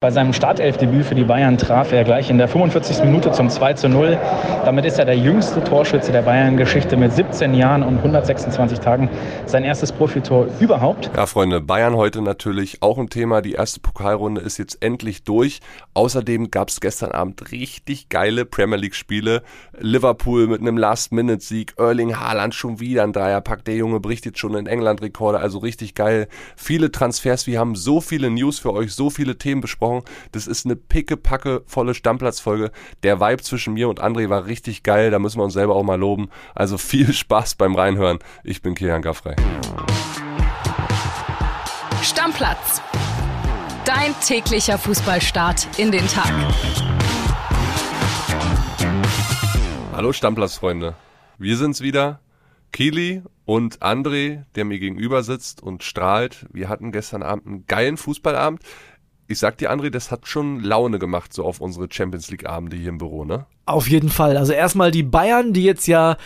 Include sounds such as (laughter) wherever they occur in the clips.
Bei seinem Startelfdebüt für die Bayern traf er gleich in der 45. Minute zum 2 zu 0. Damit ist er der jüngste Torschütze der Bayern-Geschichte mit 17 Jahren und 126 Tagen. Sein erstes Profitor überhaupt. Ja, Freunde, Bayern heute natürlich auch ein Thema. Die erste Pokalrunde ist jetzt endlich durch. Außerdem gab es gestern Abend richtig geile Premier League-Spiele. Liverpool mit einem Last-Minute-Sieg. Erling Haaland schon wieder ein Dreierpack. Der Junge bricht jetzt schon in England Rekorde. Also richtig geil. Viele Transfers. Wir haben so viele News für euch, so viele Themen besprochen gesprochen. Das ist eine pickepacke volle Stammplatzfolge. Der Vibe zwischen mir und André war richtig geil. Da müssen wir uns selber auch mal loben. Also (laughs) viel Spaß beim Reinhören. Ich bin Kilian Gaffrey. Stammplatz. Dein täglicher Fußballstart in den Tag. Hallo Stammplatzfreunde. Wir sind's wieder. Kili und André, der mir gegenüber sitzt und strahlt. Wir hatten gestern Abend einen geilen Fußballabend ich sag dir, André, das hat schon Laune gemacht, so auf unsere Champions League-Abende hier im Büro, ne? Auf jeden Fall. Also erstmal die Bayern, die jetzt ja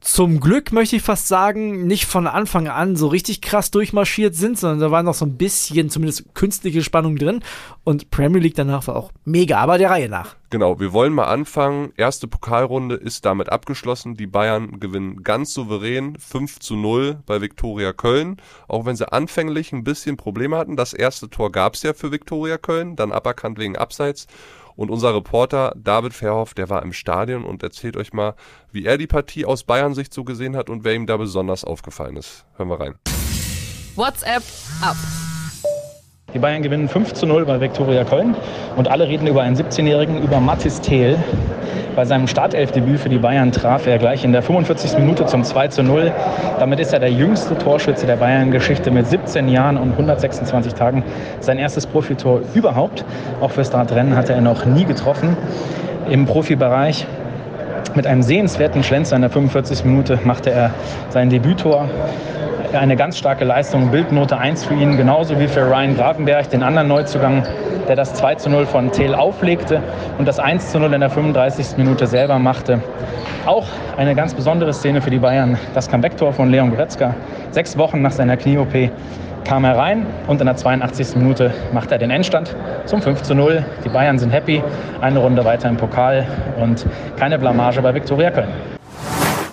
zum Glück, möchte ich fast sagen, nicht von Anfang an so richtig krass durchmarschiert sind, sondern da war noch so ein bisschen zumindest künstliche Spannung drin. Und Premier League danach war auch mega, aber der Reihe nach. Genau, wir wollen mal anfangen. Erste Pokalrunde ist damit abgeschlossen. Die Bayern gewinnen ganz souverän 5 zu 0 bei Viktoria Köln. Auch wenn sie anfänglich ein bisschen Probleme hatten. Das erste Tor gab es ja für Viktoria Köln, dann aberkannt wegen Abseits. Und unser Reporter David Verhoff, der war im Stadion und erzählt euch mal, wie er die Partie aus Bayern-Sicht so gesehen hat und wer ihm da besonders aufgefallen ist. Hören wir rein. WhatsApp ab. Die Bayern gewinnen 5 zu 0 bei Viktoria Köln und alle reden über einen 17-Jährigen, über Mathis Thiel. Bei seinem Startelfdebüt für die Bayern traf er gleich in der 45. Minute zum 2 zu 0. Damit ist er der jüngste Torschütze der Bayern-Geschichte mit 17 Jahren und 126 Tagen. Sein erstes Profitor überhaupt. Auch für Startrennen hatte er noch nie getroffen. Im Profibereich mit einem sehenswerten Schlenzer in der 45. Minute machte er sein Debüttor eine ganz starke Leistung, Bildnote 1 für ihn, genauso wie für Ryan Grafenberg, den anderen Neuzugang, der das 2 zu 0 von Tel auflegte und das 1 zu 0 in der 35. Minute selber machte. Auch eine ganz besondere Szene für die Bayern, das Comeback-Tor von Leon Goretzka. Sechs Wochen nach seiner Knie-OP kam er rein und in der 82. Minute macht er den Endstand zum 5 zu 0. Die Bayern sind happy, eine Runde weiter im Pokal und keine Blamage bei Viktoria Köln.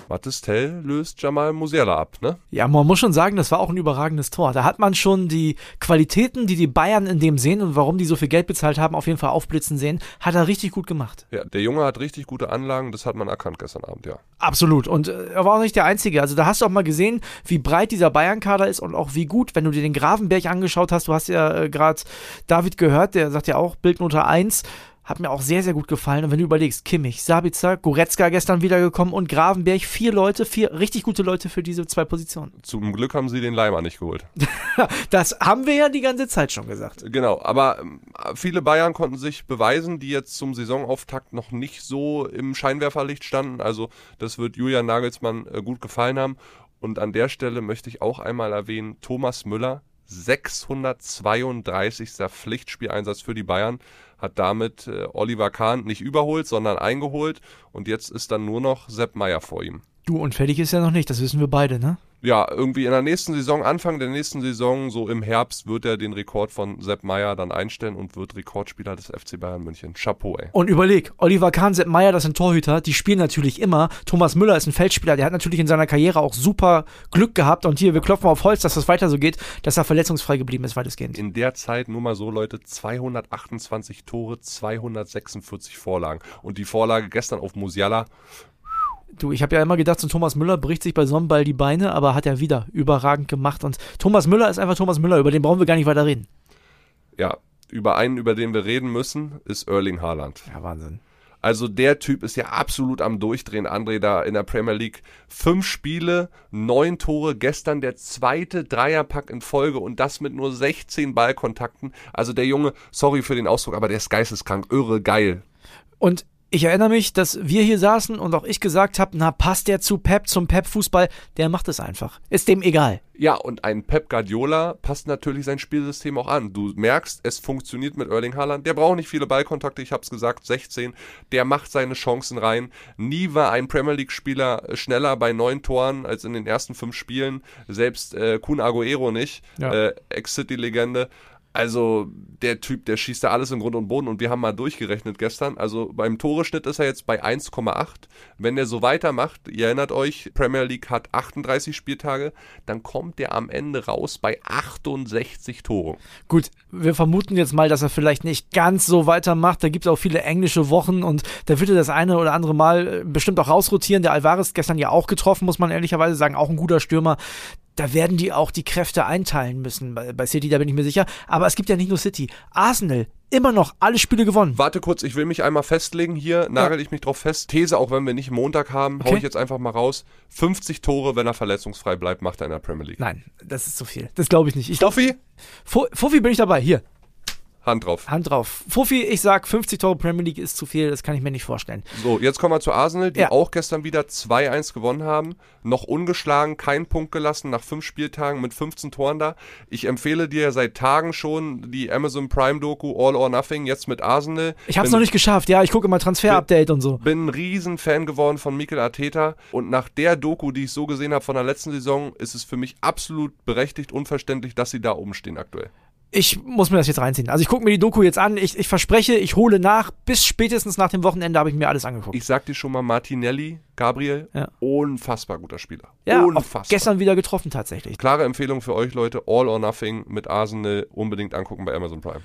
Mathis Tell löst Jamal Musiala ab, ne? Ja, man muss schon sagen, das war auch ein überragendes Tor. Da hat man schon die Qualitäten, die die Bayern in dem sehen und warum die so viel Geld bezahlt haben, auf jeden Fall aufblitzen sehen, hat er richtig gut gemacht. Ja, der Junge hat richtig gute Anlagen, das hat man erkannt gestern Abend, ja. Absolut. Und äh, er war auch nicht der Einzige. Also da hast du auch mal gesehen, wie breit dieser Bayern-Kader ist und auch wie gut, wenn du dir den Grafenberg angeschaut hast. Du hast ja äh, gerade David gehört, der sagt ja auch Bildnote 1 hat mir auch sehr, sehr gut gefallen. Und wenn du überlegst, Kimmich, Sabitzer, Goretzka gestern wiedergekommen und Gravenberg, vier Leute, vier richtig gute Leute für diese zwei Positionen. Zum Glück haben sie den Leimer nicht geholt. (laughs) das haben wir ja die ganze Zeit schon gesagt. Genau, aber ähm, viele Bayern konnten sich beweisen, die jetzt zum Saisonauftakt noch nicht so im Scheinwerferlicht standen. Also das wird Julian Nagelsmann äh, gut gefallen haben. Und an der Stelle möchte ich auch einmal erwähnen, Thomas Müller, 632. Pflichtspieleinsatz für die Bayern hat damit äh, Oliver Kahn nicht überholt, sondern eingeholt und jetzt ist dann nur noch Sepp Meier vor ihm. Du, und fertig ist er noch nicht, das wissen wir beide, ne? Ja, irgendwie in der nächsten Saison, Anfang der nächsten Saison, so im Herbst, wird er den Rekord von Sepp Meier dann einstellen und wird Rekordspieler des FC Bayern München. Chapeau, ey. Und überleg, Oliver Kahn, Sepp Meier, das sind Torhüter, die spielen natürlich immer. Thomas Müller ist ein Feldspieler, der hat natürlich in seiner Karriere auch super Glück gehabt und hier, wir klopfen auf Holz, dass das weiter so geht, dass er verletzungsfrei geblieben ist, weitestgehend. In der Zeit, nur mal so, Leute, 228 Tore, 246 Vorlagen. Und die Vorlage gestern auf Musiala, Du, ich habe ja immer gedacht, so Thomas Müller bricht sich bei Sonnenball die Beine, aber hat er wieder überragend gemacht. Und Thomas Müller ist einfach Thomas Müller, über den brauchen wir gar nicht weiter reden. Ja, über einen, über den wir reden müssen, ist Erling Haaland. Ja, Wahnsinn. Also der Typ ist ja absolut am Durchdrehen, André, da in der Premier League. Fünf Spiele, neun Tore, gestern der zweite Dreierpack in Folge und das mit nur 16 Ballkontakten. Also der Junge, sorry für den Ausdruck, aber der ist geisteskrank, irre geil. Und ich erinnere mich, dass wir hier saßen und auch ich gesagt habe, na passt der zu Pep, zum Pep-Fußball, der macht es einfach. Ist dem egal. Ja, und ein Pep Guardiola passt natürlich sein Spielsystem auch an. Du merkst, es funktioniert mit Erling Haaland. Der braucht nicht viele Ballkontakte, ich habe es gesagt, 16. Der macht seine Chancen rein. Nie war ein Premier League-Spieler schneller bei neun Toren als in den ersten fünf Spielen. Selbst äh, Kun Aguero nicht, ja. äh, Ex-City-Legende. Also der Typ, der schießt da alles in Grund und Boden und wir haben mal durchgerechnet gestern. Also beim Toreschnitt ist er jetzt bei 1,8. Wenn der so weitermacht, ihr erinnert euch, Premier League hat 38 Spieltage, dann kommt der am Ende raus bei 68 Toren. Gut, wir vermuten jetzt mal, dass er vielleicht nicht ganz so weitermacht. Da gibt es auch viele englische Wochen und da wird er das eine oder andere Mal äh, bestimmt auch rausrotieren. Der Alvarez gestern ja auch getroffen, muss man ehrlicherweise sagen, auch ein guter Stürmer da werden die auch die Kräfte einteilen müssen bei, bei, City, da bin ich mir sicher. Aber es gibt ja nicht nur City. Arsenal, immer noch alle Spiele gewonnen. Warte kurz, ich will mich einmal festlegen hier, nagel ja. ich mich drauf fest. These, auch wenn wir nicht Montag haben, okay. hau ich jetzt einfach mal raus. 50 Tore, wenn er verletzungsfrei bleibt, macht er in der Premier League. Nein, das ist zu viel. Das glaube ich nicht. Ich Fuffi? Fuffi bin ich dabei, hier. Hand drauf. Hand drauf. Fuffi, ich sag 50 Tore Premier League ist zu viel, das kann ich mir nicht vorstellen. So, jetzt kommen wir zu Arsenal, die ja. auch gestern wieder 2-1 gewonnen haben. Noch ungeschlagen, keinen Punkt gelassen, nach fünf Spieltagen mit 15 Toren da. Ich empfehle dir seit Tagen schon die Amazon Prime Doku All or Nothing, jetzt mit Arsenal. Ich hab's bin, noch nicht geschafft, ja, ich gucke immer Transfer-Update und so. Bin ein Riesenfan geworden von Mikel Arteta und nach der Doku, die ich so gesehen habe von der letzten Saison, ist es für mich absolut berechtigt, unverständlich, dass sie da oben stehen aktuell ich muss mir das jetzt reinziehen. Also ich gucke mir die Doku jetzt an. Ich, ich verspreche, ich hole nach. Bis spätestens nach dem Wochenende habe ich mir alles angeguckt. Ich sag dir schon mal, Martinelli, Gabriel, ja. unfassbar guter Spieler. Ja, unfassbar. gestern wieder getroffen tatsächlich. Klare Empfehlung für euch Leute, All or Nothing mit Arsenal unbedingt angucken bei Amazon Prime.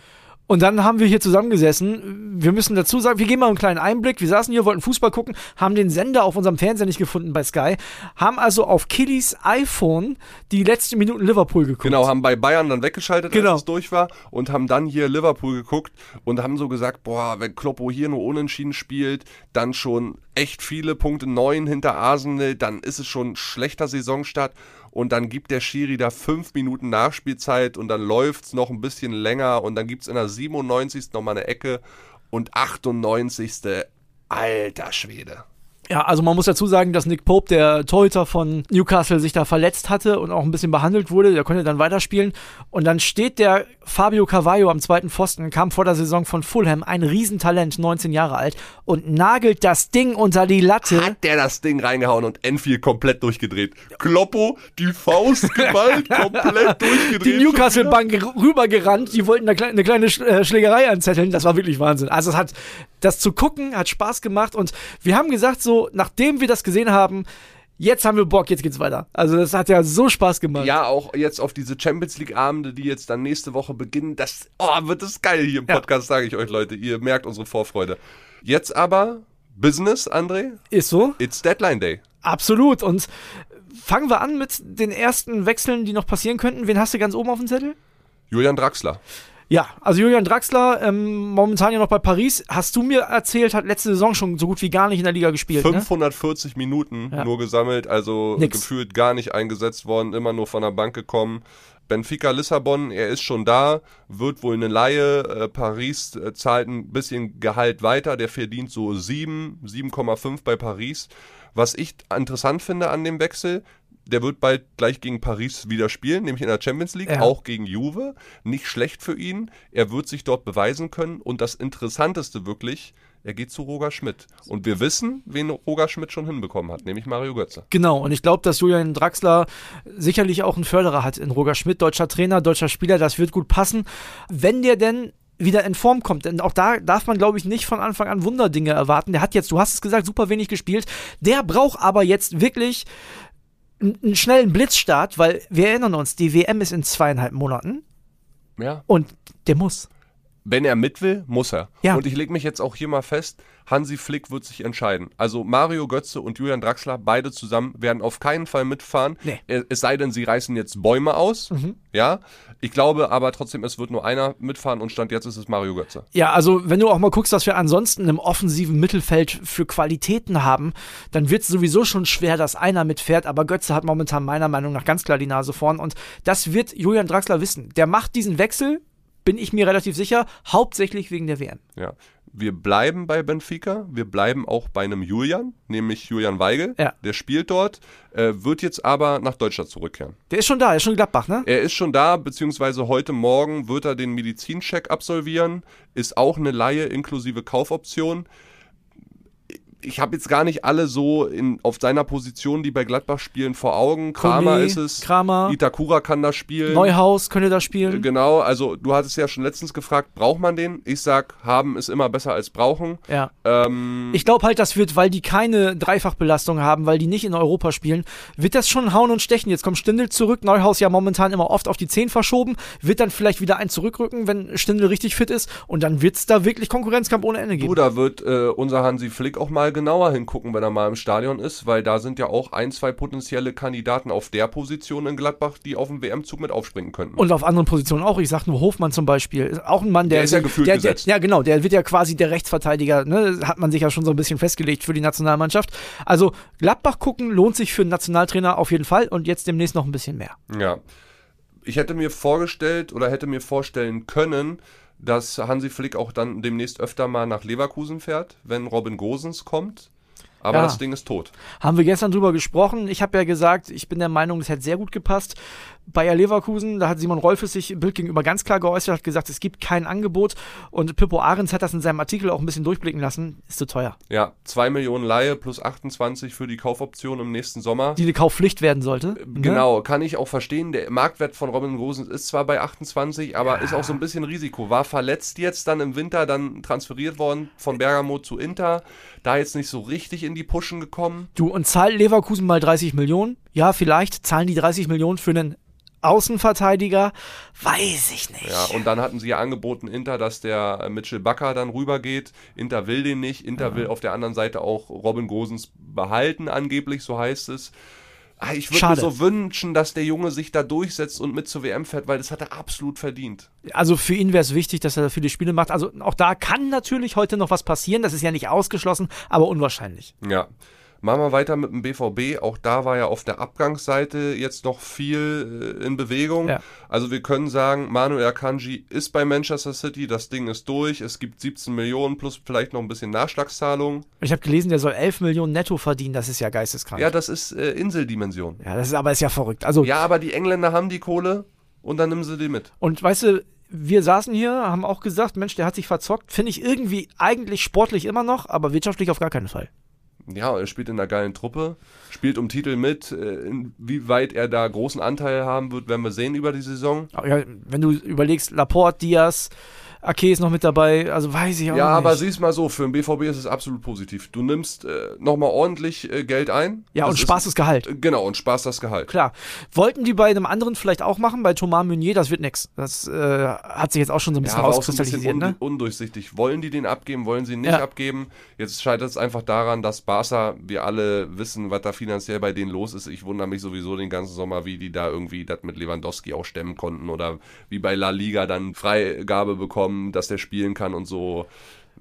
Und dann haben wir hier zusammengesessen. Wir müssen dazu sagen, wir geben mal einen kleinen Einblick. Wir saßen hier, wollten Fußball gucken, haben den Sender auf unserem Fernseher nicht gefunden bei Sky, haben also auf Killys iPhone die letzten Minuten Liverpool geguckt. Genau, haben bei Bayern dann weggeschaltet, genau. als es durch war und haben dann hier Liverpool geguckt und haben so gesagt, boah, wenn Kloppo hier nur unentschieden spielt, dann schon echt viele Punkte, neun hinter Arsenal, dann ist es schon ein schlechter Saisonstart und dann gibt der Schiri da fünf Minuten Nachspielzeit und dann läuft es noch ein bisschen länger und dann gibt es in der 97. nochmal eine Ecke und 98. Alter Schwede. Ja, also man muss dazu sagen, dass Nick Pope, der Torhüter von Newcastle, sich da verletzt hatte und auch ein bisschen behandelt wurde. Der konnte dann weiterspielen. Und dann steht der Fabio Carvalho am zweiten Pfosten, kam vor der Saison von Fulham, ein Riesentalent, 19 Jahre alt, und nagelt das Ding unter die Latte. Hat der das Ding reingehauen und Enfield komplett durchgedreht. Kloppo, die Faust geballt, (laughs) komplett durchgedreht. Die Newcastle-Bank rübergerannt, die wollten eine kleine äh, Schlägerei anzetteln. Das war wirklich Wahnsinn. Also es hat, das zu gucken, hat Spaß gemacht und wir haben gesagt, so, nachdem wir das gesehen haben, jetzt haben wir Bock, jetzt geht's weiter. Also das hat ja so Spaß gemacht. Ja, auch jetzt auf diese Champions League Abende, die jetzt dann nächste Woche beginnen, das oh, wird das geil hier im Podcast, ja. sage ich euch Leute. Ihr merkt unsere Vorfreude. Jetzt aber Business, André. Ist so. It's Deadline Day. Absolut und fangen wir an mit den ersten Wechseln, die noch passieren könnten. Wen hast du ganz oben auf dem Zettel? Julian Draxler. Ja, also Julian Draxler, ähm, momentan ja noch bei Paris, hast du mir erzählt, hat letzte Saison schon so gut wie gar nicht in der Liga gespielt. 540 ne? Minuten ja. nur gesammelt, also Nix. gefühlt gar nicht eingesetzt worden, immer nur von der Bank gekommen. Benfica Lissabon, er ist schon da, wird wohl eine Laie. Äh, Paris äh, zahlt ein bisschen Gehalt weiter, der verdient so 7, 7,5 bei Paris. Was ich interessant finde an dem Wechsel, der wird bald gleich gegen Paris wieder spielen, nämlich in der Champions League, ja. auch gegen Juve. Nicht schlecht für ihn. Er wird sich dort beweisen können. Und das Interessanteste wirklich, er geht zu Roger Schmidt. Und wir wissen, wen Roger Schmidt schon hinbekommen hat, nämlich Mario Götze. Genau, und ich glaube, dass Julian Draxler sicherlich auch einen Förderer hat in Roger Schmidt, deutscher Trainer, deutscher Spieler, das wird gut passen. Wenn der denn wieder in Form kommt. Denn auch da darf man, glaube ich, nicht von Anfang an Wunderdinge erwarten. Der hat jetzt, du hast es gesagt, super wenig gespielt. Der braucht aber jetzt wirklich einen schnellen Blitzstart, weil wir erinnern uns, die WM ist in zweieinhalb Monaten. Ja. Und der muss. Wenn er mit will, muss er. Ja. Und ich lege mich jetzt auch hier mal fest, Hansi Flick wird sich entscheiden. Also Mario Götze und Julian Draxler, beide zusammen, werden auf keinen Fall mitfahren. Nee. Es sei denn, sie reißen jetzt Bäume aus. Mhm. Ja. Ich glaube aber trotzdem, es wird nur einer mitfahren und Stand jetzt ist es Mario Götze. Ja, also wenn du auch mal guckst, was wir ansonsten im offensiven Mittelfeld für Qualitäten haben, dann wird es sowieso schon schwer, dass einer mitfährt. Aber Götze hat momentan meiner Meinung nach ganz klar die Nase vorn. Und das wird Julian Draxler wissen. Der macht diesen Wechsel, bin ich mir relativ sicher, hauptsächlich wegen der WM. Ja wir bleiben bei Benfica, wir bleiben auch bei einem Julian, nämlich Julian Weigel. Ja. Der spielt dort, äh, wird jetzt aber nach Deutschland zurückkehren. Der ist schon da, er ist schon in Gladbach, ne? Er ist schon da, beziehungsweise heute Morgen wird er den Medizincheck absolvieren, ist auch eine Laie inklusive Kaufoption. Ich habe jetzt gar nicht alle so in, auf seiner Position, die bei Gladbach spielen, vor Augen. Kramer Kone, ist es. Kramer. Itakura kann da spielen. Neuhaus könnte da spielen. Genau, also du hattest ja schon letztens gefragt, braucht man den? Ich sag, haben ist immer besser als brauchen. Ja. Ähm, Ich glaube halt, das wird, weil die keine Dreifachbelastung haben, weil die nicht in Europa spielen, wird das schon hauen und stechen. Jetzt kommt Stindl zurück, Neuhaus ja momentan immer oft auf die 10 verschoben, wird dann vielleicht wieder ein zurückrücken, wenn Stindl richtig fit ist und dann wird es da wirklich Konkurrenzkampf ohne Ende du, geben. da wird äh, unser Hansi Flick auch mal genauer hingucken, wenn er mal im Stadion ist, weil da sind ja auch ein, zwei potenzielle Kandidaten auf der Position in Gladbach, die auf dem WM-Zug mit aufspringen könnten. Und auf anderen Positionen auch. Ich sag nur Hofmann zum Beispiel. Ist Auch ein Mann, der. Der ist ja gefühlt der, der, gesetzt. Ja, genau. Der wird ja quasi der Rechtsverteidiger. Ne? Hat man sich ja schon so ein bisschen festgelegt für die Nationalmannschaft. Also Gladbach gucken lohnt sich für einen Nationaltrainer auf jeden Fall und jetzt demnächst noch ein bisschen mehr. Ja. Ich hätte mir vorgestellt oder hätte mir vorstellen können, dass Hansi Flick auch dann demnächst öfter mal nach Leverkusen fährt, wenn Robin Gosens kommt. Aber Ja. das Ding ist tot. Haben wir gestern drüber gesprochen. Ich habe ja gesagt, ich bin der Meinung, das hätte sehr gut gepasst. Bayer Leverkusen, da hat Simon Rolfes sich Bild gegenüber ganz klar geäußert, hat gesagt, es gibt kein Angebot. Und Pippo Ahrens hat das in seinem Artikel auch ein bisschen durchblicken lassen. Ist zu teuer. Ja, 2 Millionen Laie plus 28 für die Kaufoption im nächsten Sommer. Die eine Kaufpflicht werden sollte. ne? Genau, kann ich auch verstehen. Der Marktwert von Robin Gosens ist zwar bei 28, aber ist auch so ein bisschen Risiko. War verletzt jetzt dann im Winter, dann transferiert worden von Bergamo zu Inter. Da jetzt nicht so richtig in die Pushen gekommen. Du, und zahlt Leverkusen mal 30 Millionen? Ja, vielleicht zahlen die 30 Millionen für einen Außenverteidiger? Weiß ich nicht. Ja, und dann hatten sie ja angeboten, Inter, dass der äh, Mitchell Bakker dann rübergeht. Inter will den nicht. Inter will auf der anderen Seite auch Robin Gosens behalten, angeblich, so heißt es. Ah, Ich würde mir so wünschen, dass der Junge sich da durchsetzt und mit zur WM fährt, weil das hat er absolut verdient. Also für ihn wäre es wichtig, dass er viele Spiele macht. Also auch da kann natürlich heute noch was passieren. Das ist ja nicht ausgeschlossen, aber unwahrscheinlich. Ja. Machen wir weiter mit dem BVB. Auch da war ja auf der Abgangsseite jetzt noch viel äh, in Bewegung. Ja. Also wir können sagen, Manuel Akanji ist bei Manchester City, das Ding ist durch. Es gibt 17 Millionen plus vielleicht noch ein bisschen Nachschlagszahlung. Ich habe gelesen, der soll 11 Millionen netto verdienen. Das ist ja geisteskrank. Ja, das ist äh, Inseldimension. Ja, das ist aber ist ja verrückt. Also Ja, aber die Engländer haben die Kohle und dann nehmen sie die mit. und weißt du, wir saßen hier, haben auch gesagt, Mensch, der hat sich verzockt. Finde ich irgendwie eigentlich sportlich immer noch, aber wirtschaftlich auf gar keinen Fall. Ja, er spielt in einer geilen Truppe, spielt um Titel mit. Äh, Inwieweit er da großen Anteil haben wird, werden wir sehen über die Saison. Ja, wenn du überlegst, Laporte, Diaz, Ake ist noch mit dabei, also weiß ich auch Ja, nicht. aber sieh's mal so, für den BVB ist es absolut positiv. Du nimmst äh, nochmal ordentlich äh, Geld ein. Ja, Das und Spaß ist Gehalt. äh, Genau, und Spaß das Gehalt. Klar. Wollten die bei einem anderen vielleicht auch machen, bei Thomas Meunier, das wird nix. Das äh, hat sich jetzt auch schon so ein bisschen Ja, rauskristallisiert, un ne? undurchsichtig. Wollen die den abgeben, wollen sie ihn nicht Ja. abgeben? Jetzt scheitert es einfach daran, dass Barca, wir alle wissen, was da finanziell bei denen los ist. Ich wundere mich sowieso den ganzen Sommer, wie die da irgendwie das mit Lewandowski auch stemmen konnten oder wie bei La Liga dann Freigabe bekommen, dass der spielen kann und so.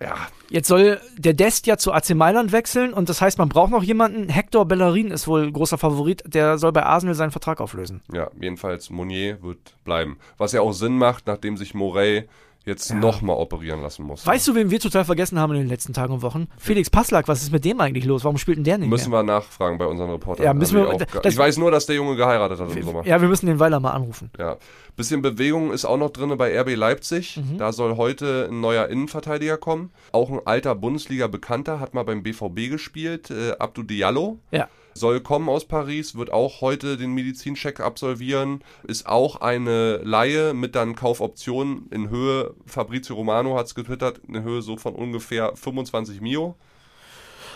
Ja, Jetzt soll der Dest ja zu AC Mailand wechseln und das heißt, man braucht noch jemanden. Hector Bellerin ist wohl großer Favorit, der soll bei Arsenal seinen Vertrag auflösen. ja, jedenfalls Monier wird bleiben. Was ja auch Sinn macht, nachdem sich Morey jetzt nochmal operieren lassen muss. Weißt du, wen wir total vergessen haben in den letzten Tagen und Wochen? Felix Passlack, was ist mit dem eigentlich los? Warum spielt denn der nicht Müssen mehr? wir nachfragen bei unseren Reportern. Ja, müssen Hab wir- ich, ich weiß nur, dass der Junge geheiratet hat im Sommer. Ja, wir müssen den Weiler mal anrufen. Ja. Bisschen Bewegung ist auch noch drin bei RB Leipzig. Mhm. Da soll heute ein neuer Innenverteidiger kommen. Auch ein alter Bundesliga-Bekannter, hat mal beim BVB gespielt, äh, Abdou Diallo. Ja. Soll kommen aus Paris, wird auch heute den Medizincheck absolvieren. Ist auch eine Laie mit dann Kaufoption in Höhe, Fabrizio Romano hat es getwittert, eine Höhe so von ungefähr 25 Mio.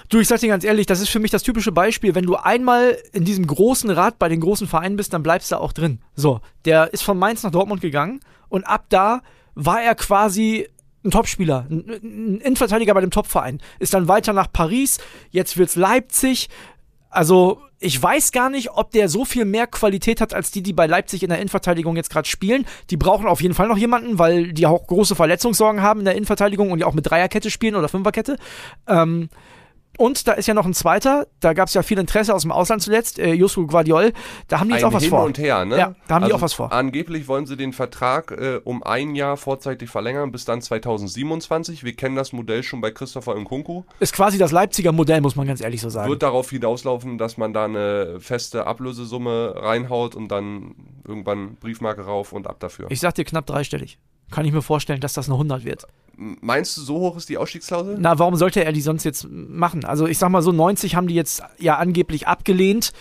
Du, ich sag dir ganz ehrlich, das ist für mich das typische Beispiel. Wenn du einmal in diesem großen Rad bei den großen Vereinen bist, dann bleibst du auch drin. So, der ist von Mainz nach Dortmund gegangen und ab da war er quasi ein Topspieler, ein Innenverteidiger bei dem Topverein. Ist dann weiter nach Paris, jetzt wird's Leipzig. Also, ich weiß gar nicht, ob der so viel mehr Qualität hat als die, die bei Leipzig in der Innenverteidigung jetzt gerade spielen. Die brauchen auf jeden Fall noch jemanden, weil die auch große Verletzungssorgen haben in der Innenverteidigung und die auch mit Dreierkette spielen oder Fünferkette. Ähm, und da ist ja noch ein zweiter, da gab es ja viel Interesse aus dem Ausland zuletzt, äh, Josu Guardiol. Da haben die jetzt Ein auch was Hin vor. und her, ne? Ja, da haben die auch was vor. Angeblich wollen sie den Vertrag äh, um ein Jahr vorzeitig verlängern, bis dann 2027. Wir kennen das Modell schon bei Christopher Nkunku. Ist quasi das Leipziger Modell, muss man ganz ehrlich so sagen. Wird darauf hinauslaufen, dass man da eine feste Ablösesumme reinhaut und dann irgendwann Briefmarke rauf und ab dafür. Ich sag dir knapp dreistellig. Kann ich mir vorstellen, dass das eine 100 wird. Meinst du, so hoch ist die Ausstiegsklausel? Na, warum sollte er die sonst jetzt machen? Also ich sag mal so, 90 haben die jetzt ja angeblich abgelehnt.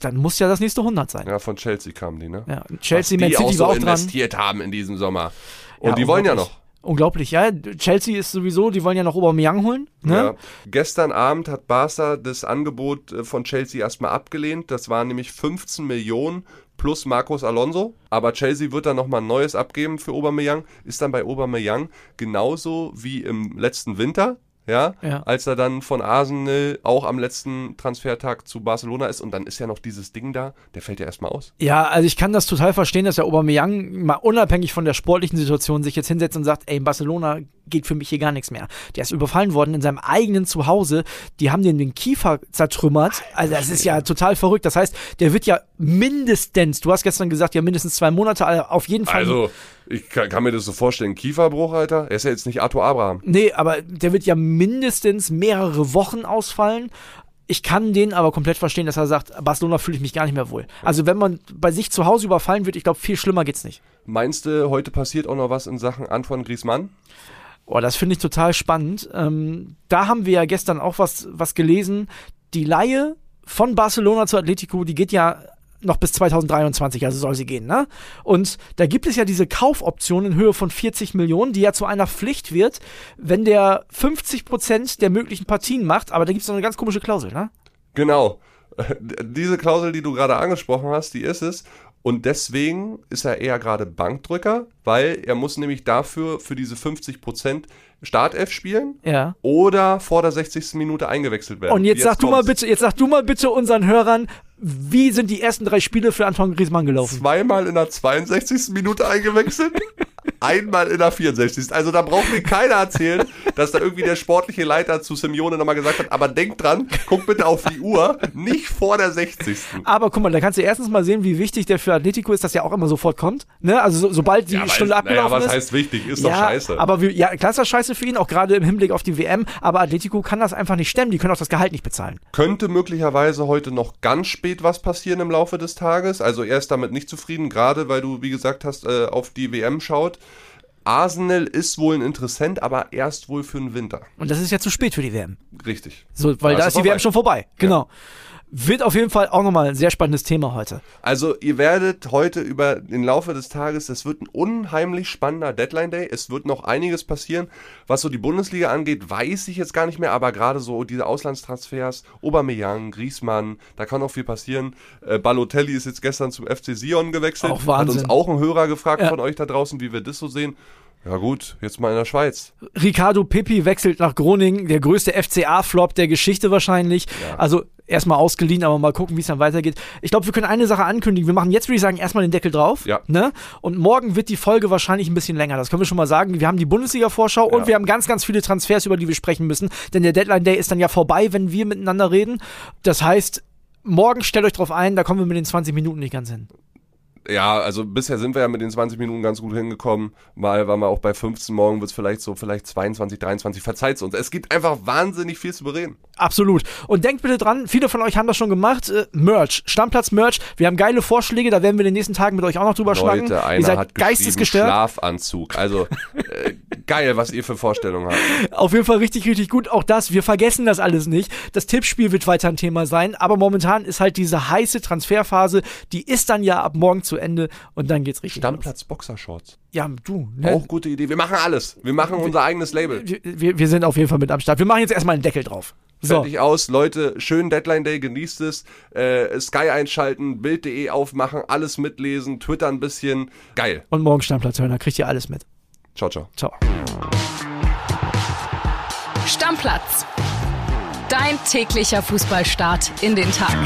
Dann muss ja das nächste 100 sein. Ja, von Chelsea kamen die, ne? Ja, Chelsea, Was Man die City auch so war auch dran. investiert haben in diesem Sommer. Und Ja, die wollen ja noch. unglaublich. Unglaublich, ja. Chelsea ist sowieso, die wollen ja noch Aubameyang holen. Ne? Ja. Gestern Abend hat Barca das Angebot äh, von Chelsea erstmal abgelehnt. Das waren nämlich 15 Millionen plus Marcos Alonso. Aber Chelsea wird dann nochmal ein neues abgeben für Aubameyang. Ist dann bei Aubameyang genauso wie im letzten Winter. Ja, Ja. als er dann von Arsenal auch am letzten Transfertag zu Barcelona ist und dann ist ja noch dieses Ding da, der fällt ja erstmal aus. Ja, also ich kann das total verstehen, dass der Aubameyang mal unabhängig von der sportlichen Situation sich jetzt hinsetzt und sagt, ey, in Barcelona geht für mich hier gar nichts mehr. Der ist überfallen worden in seinem eigenen Zuhause. Die haben den den Kiefer zertrümmert. Also das ist ja total verrückt. Das heißt, der wird ja mindestens, du hast gestern gesagt, ja mindestens zwei Monate, also auf jeden Fall. Also, ich kann, kann mir das so vorstellen, Kieferbruch, Alter. Er ist ja jetzt nicht Arthur Abraham. Nee, aber der wird ja mindestens mehrere Wochen ausfallen. Ich kann den aber komplett verstehen, dass er sagt, Barcelona fühle ich mich gar nicht mehr wohl. Also wenn man bei sich zu Hause überfallen wird, ich glaube, viel schlimmer geht's nicht. Meinst du, heute passiert auch noch was in Sachen Antoine Griezmann? Oh, das finde ich total spannend. Ähm, da haben wir ja gestern auch was, was gelesen. Die Laie von Barcelona zu Atletico, die geht ja noch bis 2023, also soll sie gehen, ne? Und da gibt es ja diese Kaufoption in Höhe von 40 Millionen, die ja zu einer Pflicht wird, wenn der 50 Prozent der möglichen Partien macht, aber da gibt es noch eine ganz komische Klausel, ne? Genau. (laughs) Diese Klausel, die du gerade angesprochen hast, die ist es. Und deswegen ist er eher gerade Bankdrücker, weil er muss nämlich dafür für diese 50% Startelf spielen Ja. oder vor der 60. Minute eingewechselt werden. Und jetzt, sag du mal kommt's. bitte, jetzt sag du mal bitte unseren Hörern, wie sind die ersten drei Spiele für Antoine Griezmann gelaufen? Zweimal in der 62. Minute eingewechselt, (laughs) einmal in der 64. Also da braucht mir keiner erzählen, dass da irgendwie der sportliche Leiter zu Simeone nochmal gesagt hat, aber denk dran, guck bitte auf die Uhr, nicht vor der 60. Aber guck mal, da kannst du erstens mal sehen, wie wichtig der für Atletico ist, dass er auch immer sofort kommt. Ne? Also so, sobald die aber Stunde ist- abgelaufen naja, was ist. heißt wichtig? Ist ja, doch scheiße. Aber wir, ja, klar ist das scheiße für ihn, auch gerade im Hinblick auf die WM. Aber Atletico kann das einfach nicht stemmen. Die können auch das Gehalt nicht bezahlen. Könnte möglicherweise heute noch ganz spät was passieren im Laufe des Tages. Also er ist damit nicht zufrieden, gerade weil du, wie gesagt hast, äh, auf die WM schaut. Arsenal ist wohl ein Interessent, aber erst wohl für den Winter. Und das ist ja zu spät für die WM. Richtig. So, weil Da da ist ist die vorbei. WM schon vorbei. Genau. Wird auf jeden Fall auch nochmal ein sehr spannendes Thema heute. Also ihr werdet heute über den Laufe des Tages, es wird ein unheimlich spannender Deadline Day. Es wird noch einiges passieren. Was so die Bundesliga angeht, weiß ich jetzt gar nicht mehr, aber gerade so diese Auslandstransfers, Aubameyang, Griezmann, da kann auch viel passieren. Äh, Balotelli ist jetzt gestern zum FC Sion gewechselt. Auch Wahnsinn. Hat uns auch ein Hörer gefragt Ja. von euch da draußen, wie wir das so sehen. Ja gut, jetzt mal in der Schweiz. Ricardo Pippi wechselt nach Groningen, der größte FCA-Flop der Geschichte wahrscheinlich. Also erstmal ausgeliehen, aber mal gucken, wie es dann weitergeht. Ich glaube, wir können eine Sache ankündigen. Wir machen jetzt, würde ich sagen, erstmal den Deckel drauf. Ja. Ne? Und morgen wird die Folge wahrscheinlich ein bisschen länger. Das können wir schon mal sagen. Wir haben die Bundesliga-Vorschau und Ja. wir haben ganz, ganz viele Transfers, über die wir sprechen müssen. Denn der Deadline Day ist dann ja vorbei, wenn wir miteinander reden. Das heißt, morgen stellt euch drauf ein, da kommen wir mit den 20 Minuten nicht ganz hin. Ja, also bisher sind wir ja mit den 20 Minuten ganz gut hingekommen. Mal waren wir auch bei 15, morgen wird es vielleicht so, vielleicht 22, 23. Verzeiht's uns. Es gibt einfach wahnsinnig viel zu bereden. Absolut. Und denkt bitte dran, viele von euch haben das schon gemacht. Äh, Merch, Stammplatz-Merch. Wir haben geile Vorschläge, da werden wir in den nächsten Tagen mit euch auch noch drüber schlagen. Leute, Ihr einer seid hat geistesgestört. Schlafanzug. Also äh, geil, was ihr für Vorstellungen habt. Auf jeden Fall richtig, richtig gut. Auch das, wir vergessen das alles nicht. Das Tippspiel wird weiter ein Thema sein, aber momentan ist halt diese heiße Transferphase, die ist dann ja ab morgen zu Ende und dann geht's richtig los. Stammplatz Boxershorts. Ja, du. Ne? Auch gute Idee. Wir machen alles. Wir machen unser eigenes Label. Wir, wir, wir sind auf jeden Fall mit am Start. Wir machen jetzt erstmal einen Deckel drauf. So. Fertig aus, Leute, schönen Deadline Day, genießt es. Äh, Sky einschalten, Bild.de aufmachen, alles mitlesen, Twitter ein bisschen. Geil. Und morgen Stammplatz hören, da kriegt ihr alles mit. Ciao, ciao. Ciao. Stammplatz. Dein täglicher Fußballstart in den Tag.